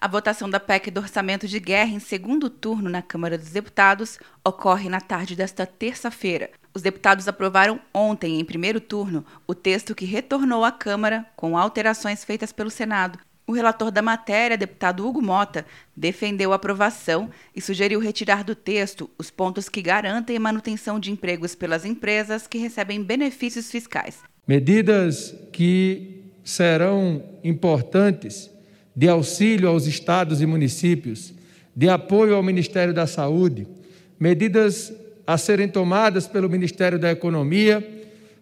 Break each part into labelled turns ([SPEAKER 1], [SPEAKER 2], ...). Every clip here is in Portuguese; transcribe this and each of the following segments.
[SPEAKER 1] A votação da PEC do orçamento de guerra em segundo turno na Câmara dos Deputados ocorre na tarde desta terça-feira. Os deputados aprovaram ontem, em primeiro turno, o texto que retornou à Câmara com alterações feitas pelo Senado. O relator da matéria, deputado Hugo Mota, defendeu a aprovação e sugeriu retirar do texto os pontos que garantem a manutenção de empregos pelas empresas que recebem benefícios fiscais.
[SPEAKER 2] Medidas que serão importantes de auxílio aos estados e municípios, de apoio ao Ministério da Saúde, medidas a serem tomadas pelo Ministério da Economia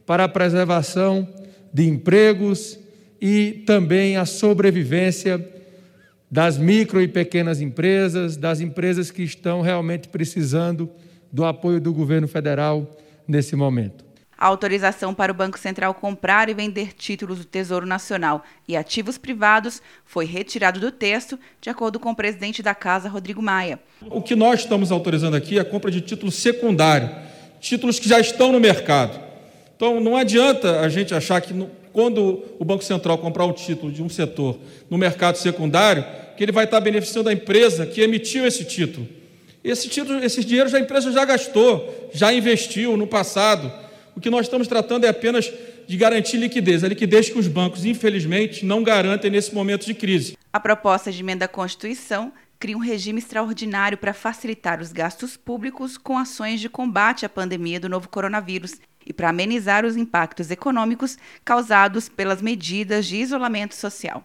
[SPEAKER 2] para a preservação de empregos e também a sobrevivência das micro e pequenas empresas, das empresas que estão realmente precisando do apoio do governo federal nesse momento.
[SPEAKER 1] A autorização para o Banco Central comprar e vender títulos do Tesouro Nacional e ativos privados foi retirado do texto, de acordo com o presidente da Casa, Rodrigo Maia.
[SPEAKER 3] O que nós estamos autorizando aqui é a compra de títulos secundários, títulos que já estão no mercado. Então, não adianta a gente achar que quando o Banco Central comprar um título de um setor no mercado secundário, que ele vai estar beneficiando a empresa que emitiu esse título. Esse título, esses dinheiros a empresa já gastou, já investiu no passado o que nós estamos tratando é apenas de garantir liquidez, a liquidez que os bancos, infelizmente, não garantem nesse momento de crise.
[SPEAKER 1] A proposta de emenda à Constituição cria um regime extraordinário para facilitar os gastos públicos com ações de combate à pandemia do novo coronavírus e para amenizar os impactos econômicos causados pelas medidas de isolamento social.